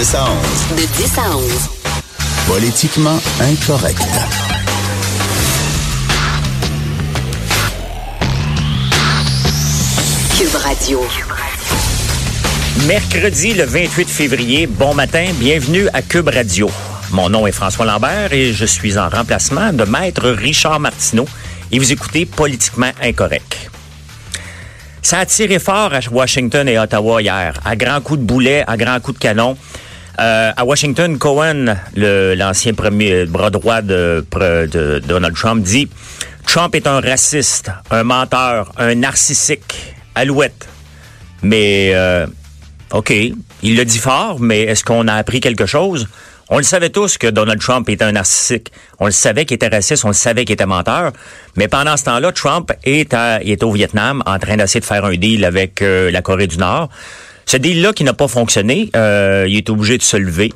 10 à 11. De 10 à 11. Politiquement incorrect. Cube Radio. Mercredi le 28 février, bon matin, bienvenue à Cube Radio. Mon nom est François Lambert et je suis en remplacement de maître Richard Martineau et vous écoutez Politiquement Incorrect. Ça a tiré fort à Washington et Ottawa hier, à grands coups de boulet, à grands coups de canon. Euh, à Washington, Cohen, l'ancien premier bras droit de, de Donald Trump, dit Trump est un raciste, un menteur, un narcissique, alouette. Mais, euh, OK, il le dit fort, mais est-ce qu'on a appris quelque chose? On le savait tous que Donald Trump était un narcissique. On le savait qu'il était raciste, on le savait qu'il était menteur. Mais pendant ce temps-là, Trump est, est au Vietnam en train d'essayer de faire un deal avec euh, la Corée du Nord. Ce deal-là qui n'a pas fonctionné, euh, il est obligé de se lever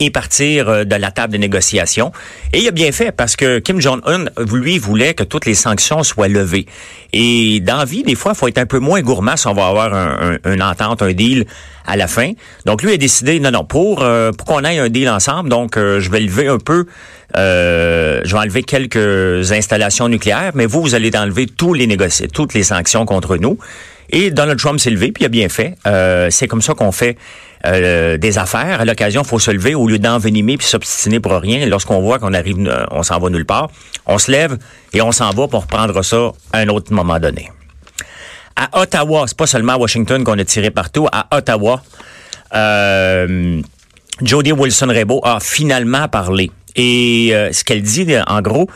et partir euh, de la table de négociation. Et il a bien fait parce que Kim Jong-un, lui, voulait que toutes les sanctions soient levées. Et dans vie, des fois, il faut être un peu moins gourmand si on va avoir un, une entente, un deal à la fin. Donc lui a décidé, non, non, pour, euh, pour qu'on ait un deal ensemble, donc euh, je vais lever un peu, je vais enlever quelques installations nucléaires, mais vous, vous allez enlever tous les toutes les sanctions contre nous. Et Donald Trump s'est levé, puis il a bien fait. C'est comme ça qu'on fait euh, des affaires. À l'occasion, faut se lever au lieu d'envenimer puis s'obstiner pour rien. Lorsqu'on voit qu'on arrive, euh, on s'en va nulle part, on se lève et on s'en va pour reprendre ça à un autre moment donné. À Ottawa, c'est pas seulement à Washington qu'on a tiré partout. À Ottawa, euh, Jody Wilson-Raybould a finalement parlé. Et euh, ce qu'elle dit, en gros,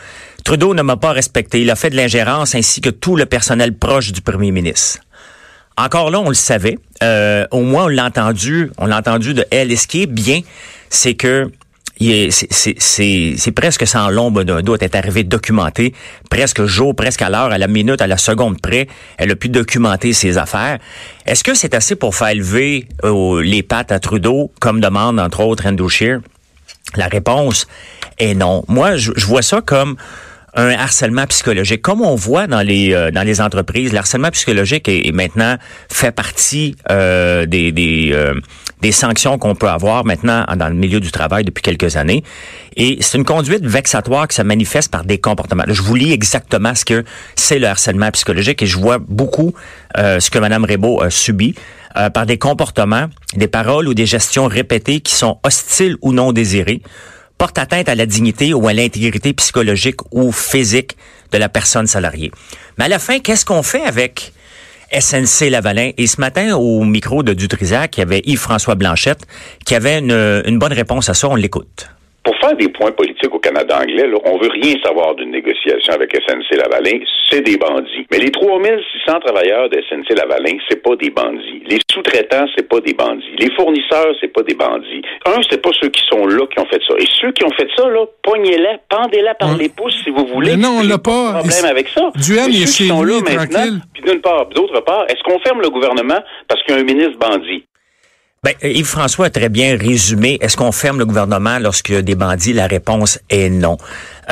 Trudeau ne m'a pas respecté. Il a fait de l'ingérence ainsi que tout le personnel proche du premier ministre. Encore là, on le savait. Euh, au moins, on l'a entendu. On l'a entendu de elle. Et ce qui est bien, c'est que c'est presque sans l'ombre d'un doute. Elle est arrivée documentée, presque jour, presque à l'heure, à la minute, à la seconde près. Elle a pu documenter ses affaires. Est-ce que c'est assez pour faire lever euh, les pattes à Trudeau, comme demande entre autres Andrew Scheer? La réponse est non. Moi, je vois ça comme un harcèlement psychologique. Comme on voit dans les euh, dans les entreprises, le harcèlement psychologique est, maintenant fait partie euh, des des, euh, des sanctions qu'on peut avoir maintenant dans le milieu du travail depuis quelques années. Et c'est une conduite vexatoire qui se manifeste par des comportements. je vous lis exactement ce que c'est le harcèlement psychologique et je vois beaucoup ce que Mme Rebaud a subi. par des comportements, des paroles ou des gestions répétées qui sont hostiles ou non désirées, porte atteinte à la dignité ou à l'intégrité psychologique ou physique de la personne salariée. Mais à la fin, qu'est-ce qu'on fait avec SNC Lavalin? Et ce matin, au micro de Dutrisac, il y avait Yves-François Blanchette qui avait une, une bonne réponse à ça. On l'écoute pour faire des points politiques au Canada anglais, là, on veut rien savoir d'une négociation avec SNC-Lavalin, c'est des bandits. Mais les 3600 travailleurs de SNC-Lavalin, c'est pas des bandits. Les sous-traitants, c'est pas des bandits. Les fournisseurs, c'est pas des bandits. Un, c'est pas ceux qui sont là qui ont fait ça. Et ceux qui ont fait ça, là, pognez-les, pendez-les par les pouces si vous voulez. Mais non, on l'a pas. problème avec ça. Duel est chez sont là maintenant, Puis d'une part, d'autre part, est-ce qu'on ferme le gouvernement parce qu'il y a un ministre bandit? Ben, Yves-François a très bien résumé. Est-ce qu'on ferme le gouvernement lorsqu'il y a des bandits? La réponse est non.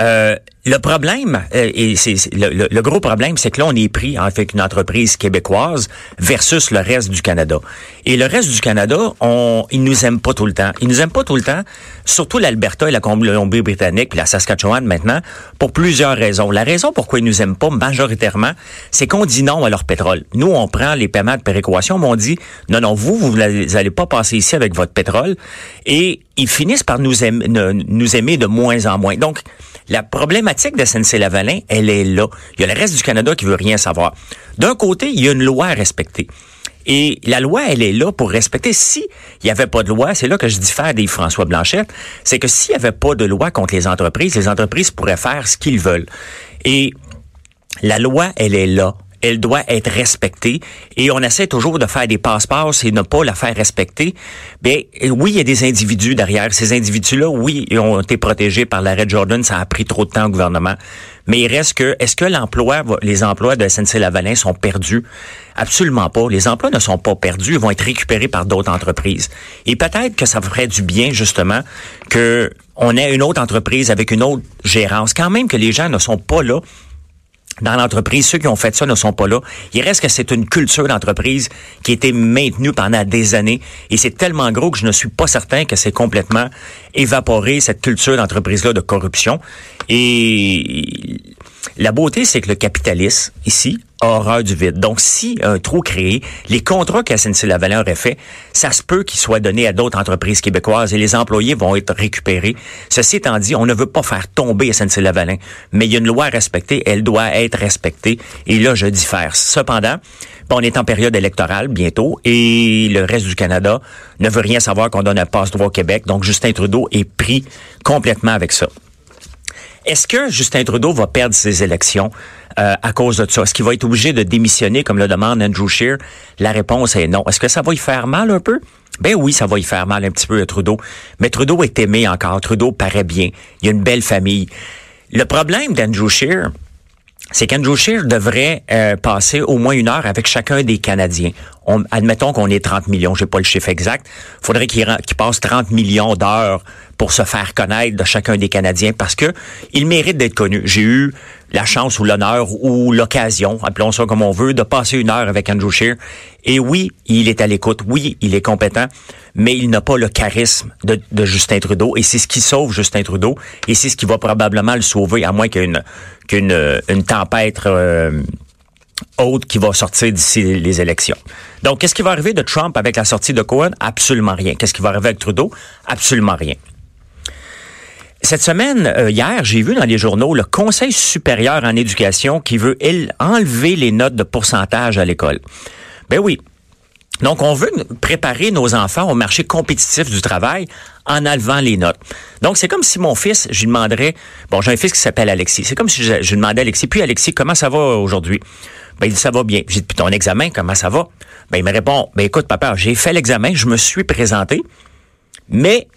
Euh, le problème, euh, et c'est le, gros problème, c'est que là, on est pris avec une entreprise québécoise versus le reste du Canada. Et le reste du Canada, on, ils nous aiment pas tout le temps. Ils nous aiment pas tout le temps, surtout l'Alberta et la Colombie-Britannique, puis la Saskatchewan maintenant, pour plusieurs raisons. La raison pourquoi ils nous aiment pas majoritairement, c'est qu'on dit non à leur pétrole. Nous, on prend les paiements de péréquation, mais on dit non, non, vous, vous n'allez pas passer ici avec votre pétrole. Et ils finissent par nous aimer, de moins en moins. Donc, la problématique de SNC-Lavalin, elle est là. Il y a le reste du Canada qui veut rien savoir. D'un côté, il y a une loi à respecter. Et la loi, elle est là pour respecter. Si il n'y avait pas de loi, c'est là que je diffère des François Blanchette, c'est que s'il n'y avait pas de loi contre les entreprises, les entreprises pourraient faire ce qu'ils veulent. Et la loi, elle est là elle doit être respectée. Et on essaie toujours de faire des passe-passe et ne pas la faire respecter. Mais oui, il y a des individus derrière. Ces individus-là, oui, ils ont été protégés par l'arrêt Jordan. Ça a pris trop de temps au gouvernement. Mais il reste que, est-ce que l'emploi, les emplois de SNC-Lavalin sont perdus? Absolument pas. Les emplois ne sont pas perdus. Ils vont être récupérés par d'autres entreprises. Et peut-être que ça ferait du bien, justement, que on ait une autre entreprise avec une autre gérance. Quand même que les gens ne sont pas là dans l'entreprise. Ceux qui ont fait ça ne sont pas là. Il reste que c'est une culture d'entreprise qui a été maintenue pendant des années et c'est tellement gros que je ne suis pas certain que c'est complètement évaporé, cette culture d'entreprise-là de corruption. Et la beauté, c'est que le capitalisme, ici, a horreur du vide. Donc, si un trou créé, les contrats que SNC-Lavalin aurait fait, ça se peut qu'ils soient donnés à d'autres entreprises québécoises et les employés vont être récupérés. Ceci étant dit, on ne veut pas faire tomber SNC-Lavalin, mais il y a une loi à respecter, elle doit être respectée. Et là, je diffère. Cependant, on est en période électorale bientôt et le reste du Canada ne veut rien savoir qu'on donne un passe-droit au Québec. Donc, Justin Trudeau est pris complètement avec ça. Est-ce que Justin Trudeau va perdre ses élections euh, à cause de ça? Est-ce qu'il va être obligé de démissionner comme le demande Andrew Scheer? La réponse est non. Est-ce que ça va y faire mal un peu? Ben oui, ça va y faire mal un petit peu à Trudeau. Mais Trudeau est aimé encore. Trudeau paraît bien. Il y a une belle famille. Le problème d'Andrew Scheer, c'est qu'Andrew Scheer devrait euh, passer au moins une heure avec chacun des Canadiens. On, admettons qu'on est 30 millions, j'ai pas le chiffre exact. faudrait qu'il passe 30 millions d'heures pour se faire connaître de chacun des Canadiens parce que il mérite d'être connu. J'ai eu la chance ou l'honneur ou l'occasion, appelons ça comme on veut, de passer une heure avec Andrew Scheer. Et oui, il est à l'écoute. Oui, il est compétent, mais il n'a pas le charisme de, Justin Trudeau. Et c'est ce qui sauve Justin Trudeau. Et c'est ce qui va probablement le sauver, à moins qu'une qu'une une tempête euh, haute qui va sortir d'ici les élections. Donc, qu'est-ce qui va arriver de Trump avec la sortie de Cohen? Absolument rien. Qu'est-ce qui va arriver avec Trudeau? Absolument rien. Cette semaine, euh, hier, j'ai vu dans les journaux le Conseil supérieur en éducation qui veut enlever les notes de pourcentage à l'école. Ben oui. Donc, on veut préparer nos enfants au marché compétitif du travail en enlevant les notes. Donc, c'est comme si mon fils, je lui demanderais, bon, j'ai un fils qui s'appelle Alexis. C'est comme si je, je demandais Alexis, puis Alexis, comment ça va aujourd'hui? Ben, il dit, ça va bien. J'ai dit, puis ton examen, comment ça va? Ben, il me répond, ben, écoute, papa, j'ai fait l'examen, je me suis présenté, mais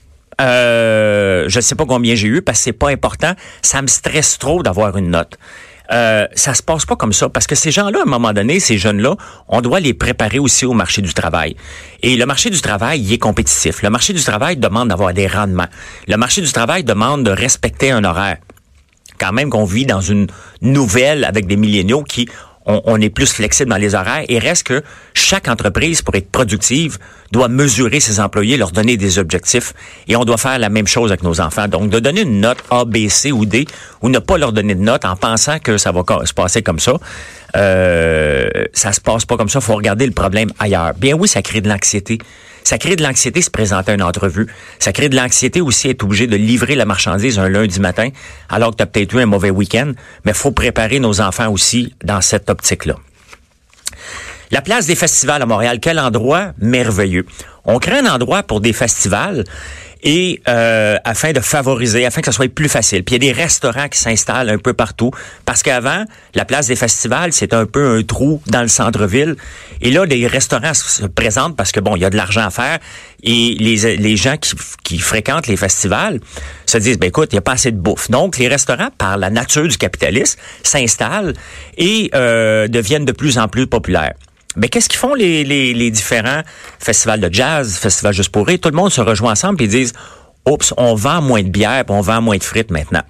euh, je ne sais pas combien j'ai eu parce que c'est pas important. Ça me stresse trop d'avoir une note. Euh, ça se passe pas comme ça parce que ces gens-là, à un moment donné, ces jeunes-là, on doit les préparer aussi au marché du travail. Et le marché du travail, il est compétitif. Le marché du travail demande d'avoir des rendements. Le marché du travail demande de respecter un horaire. Quand même qu'on vit dans une nouvelle avec des milléniaux qui on, est plus flexible dans les horaires et reste que chaque entreprise, pour être productive, doit mesurer ses employés, leur donner des objectifs et on doit faire la même chose avec nos enfants. Donc, de donner une note A, B, C ou D ou ne pas leur donner de note en pensant que ça va se passer comme ça, euh, ça se passe pas comme ça. faut regarder le problème ailleurs. Bien oui, ça crée de l'anxiété. Ça crée de l'anxiété se présenter à une entrevue. Ça crée de l'anxiété aussi être obligé de livrer la marchandise un lundi matin alors que tu as peut-être eu un mauvais week-end. Mais faut préparer nos enfants aussi dans cette optique-là. La place des festivals à Montréal, quel endroit merveilleux. On crée un endroit pour des festivals et euh, afin de favoriser, afin que ça soit plus facile. Puis il y a des restaurants qui s'installent un peu partout parce qu'avant, la place des festivals, c'est un peu un trou dans le centre-ville. Et là, les restaurants se présentent parce que bon, il y a de l'argent à faire et les, les gens qui, qui fréquentent les festivals se disent, ben écoute, il n'y a pas assez de bouffe. Donc, les restaurants, par la nature du capitalisme, s'installent et euh, deviennent de plus en plus populaires. Mais qu'est-ce qu'ils font les, les, les, différents festivals de jazz, festivals juste pour? Tout le monde se rejoint ensemble et disent Oups, on vend moins de bière, on vend moins de frites maintenant.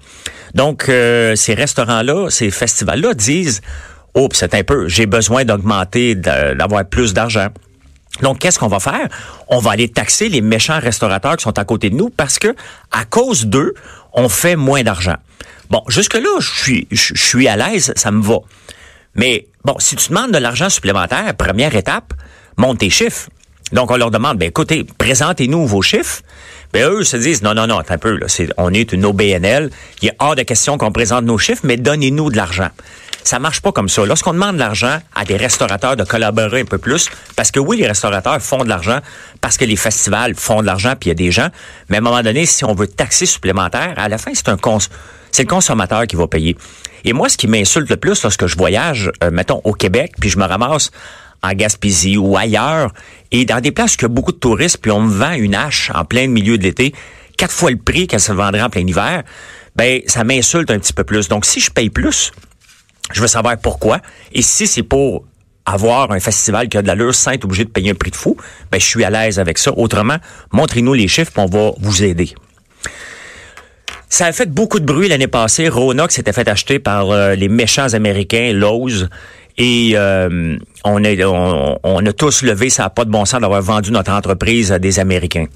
Donc, euh, ces restaurants-là, ces festivals-là disent Oups, c'est un peu, j'ai besoin d'augmenter, d'avoir plus d'argent. Donc, qu'est-ce qu'on va faire? On va aller taxer les méchants restaurateurs qui sont à côté de nous parce que, à cause d'eux, on fait moins d'argent. Bon, jusque-là, je suis, je suis à l'aise, ça me va. Mais bon, si tu demandes de l'argent supplémentaire, première étape, monte tes chiffres. Donc, on leur demande, ben écoutez, présentez-nous vos chiffres. Ben eux se disent, non, non, non, un peu, là, on est une OBNL, il est hors de question qu'on présente nos chiffres, mais donnez-nous de l'argent. Ça marche pas comme ça. Lorsqu'on demande de l'argent à des restaurateurs de collaborer un peu plus, parce que oui, les restaurateurs font de l'argent, parce que les festivals font de l'argent, puis il y a des gens, mais à un moment donné, si on veut taxer supplémentaire, à la fin, c'est un cons c'est le consommateur qui va payer. Et moi, ce qui m'insulte le plus lorsque je voyage, euh, mettons, au Québec, puis je me ramasse en Gaspésie ou ailleurs, et dans des places où il y a beaucoup de touristes, puis on me vend une hache en plein milieu de l'été, quatre fois le prix qu'elle se vendrait en plein hiver, ben ça m'insulte un petit peu plus. Donc, si je paye plus, je veux savoir pourquoi. Et si c'est pour avoir un festival qui a de l'allure sans obligé de payer un prix de fou, ben je suis à l'aise avec ça. Autrement, montrez-nous les chiffres, on va vous aider. Ça a fait beaucoup de bruit l'année passée. Rona s'était fait acheter par euh, les méchants américains, Lowe's. Et euh, on, a tous levé, ça n'a pas de bon sens d'avoir vendu notre entreprise à des Américains.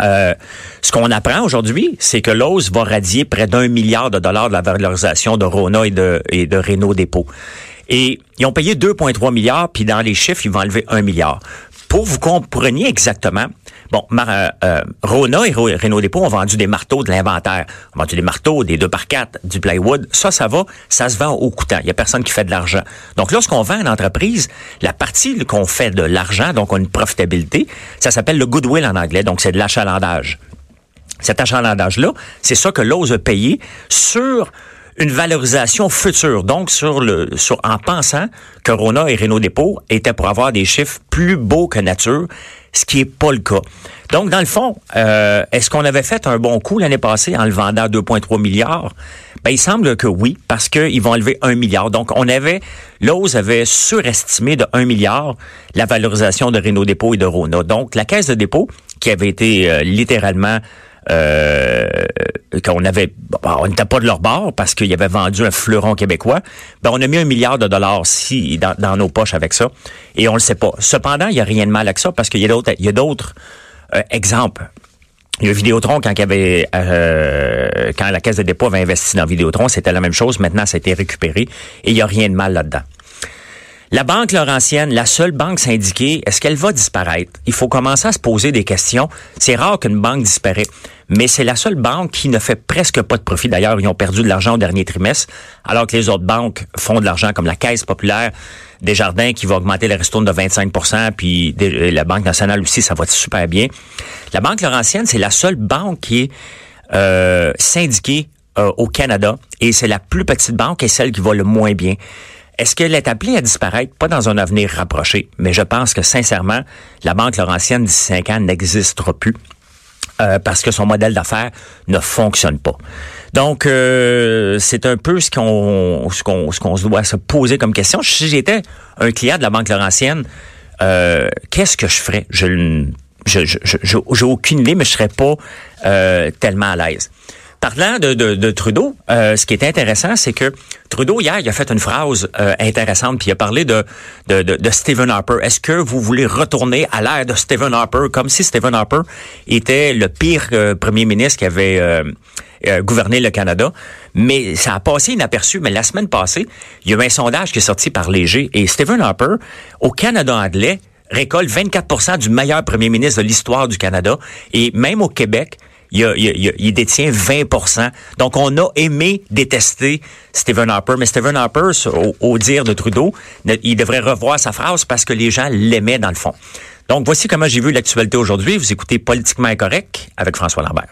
Euh, ce qu'on apprend aujourd'hui, c'est que Lowe's va radier près d'un milliard de dollars de la valorisation de Rona et de, et de Renault Dépôt. Et ils ont payé 2,3 milliards, puis dans les chiffres, ils vont enlever un milliard. Pour vous compreniez exactement, bon, euh, euh, Rona et Renault Dépôt ont vendu des marteaux de l'inventaire. Ont vendu des marteaux, des 2 par 4 du plywood. Ça, ça va, ça se vend au coûtant. Il y a personne qui fait de l'argent. Donc, lorsqu'on vend une entreprise, la partie qu'on fait de l'argent, donc on a une profitabilité, ça s'appelle le goodwill en anglais. Donc, c'est de l'achalandage. Cet achalandage-là, c'est ça que l'ose payé sur une valorisation future. Donc, sur le, en pensant que Rona et Renault Dépôt étaient pour avoir des chiffres plus beaux que nature, ce qui est pas le cas. Donc, dans le fond, euh, est-ce qu'on avait fait un bon coup l'année passée en le vendant à 2,3 milliards? Ben, il semble que oui, parce qu'ils vont enlever un milliard. Donc, on avait, Lowe's avait surestimé de 1 milliard la valorisation de Renault Dépôt et de Rona. Donc, la caisse de dépôt, qui avait été euh, littéralement qu'on avait, on n'était pas de leur bord parce qu'ils avaient vendu un fleuron québécois. Ben, on a mis un milliard de dollars si, dans, nos poches avec ça et on le sait pas. Cependant, il y a rien de mal avec ça parce qu'il y a d'autres, il y a d'autres euh, exemples. Il y a Vidéotron quand il y avait euh, quand la Caisse de dépôt avait investi dans Vidéotron, c'était la même chose. Maintenant, ça a été récupéré et il y a rien de mal là-dedans. La Banque Laurentienne, la seule banque syndiquée, est-ce qu'elle va disparaître? Il faut commencer à se poser des questions. C'est rare qu'une banque disparaît, mais c'est la seule banque qui ne fait presque pas de profit. D'ailleurs, ils ont perdu de l'argent au dernier trimestre, alors que les autres banques font de l'argent, comme la Caisse populaire des Jardins qui va augmenter les ristourne de 25% puis la Banque nationale aussi, ça va super bien. La Banque Laurentienne, c'est la seule banque qui est euh, syndiquée euh, au Canada et c'est la plus petite banque et celle qui va le moins bien. Est-ce qu'elle est appelée à disparaître? Pas dans un avenir rapproché, mais je pense que sincèrement, la Banque Laurentienne d'ici cinq ans n'existera plus. Euh, parce que son modèle d'affaires ne fonctionne pas. Donc, euh, c'est un peu ce qu'on ce qu'on ce qu'on doit se poser comme question. Si j'étais un client de la Banque Laurentienne, euh, qu'est-ce que je ferais? Je j'ai je, aucune idée, mais je serais pas tellement à l'aise. Parlant de, de, de Trudeau, euh, ce qui est intéressant, c'est que Trudeau, hier, il a fait une phrase euh, intéressante, puis il a parlé de, de, de, Stephen Harper. Est-ce que vous voulez retourner à l'ère de Stephen Harper, comme si Stephen Harper était le pire euh, premier ministre qui avait gouverné le Canada? Mais ça a passé inaperçu. Mais la semaine passée, il y a eu un sondage qui est sorti par Léger, et Stephen Harper, au Canada anglais, récolte 24% du meilleur premier ministre de l'histoire du Canada. Et même au Québec, il, détient 20 Donc, on a aimé détester Stephen Harper, mais Stephen Harper, au, dire de Trudeau, il devrait revoir sa phrase parce que les gens l'aimaient dans le fond. Donc, voici comment j'ai vu l'actualité aujourd'hui. Vous écoutez Politiquement Incorrect avec François Lambert.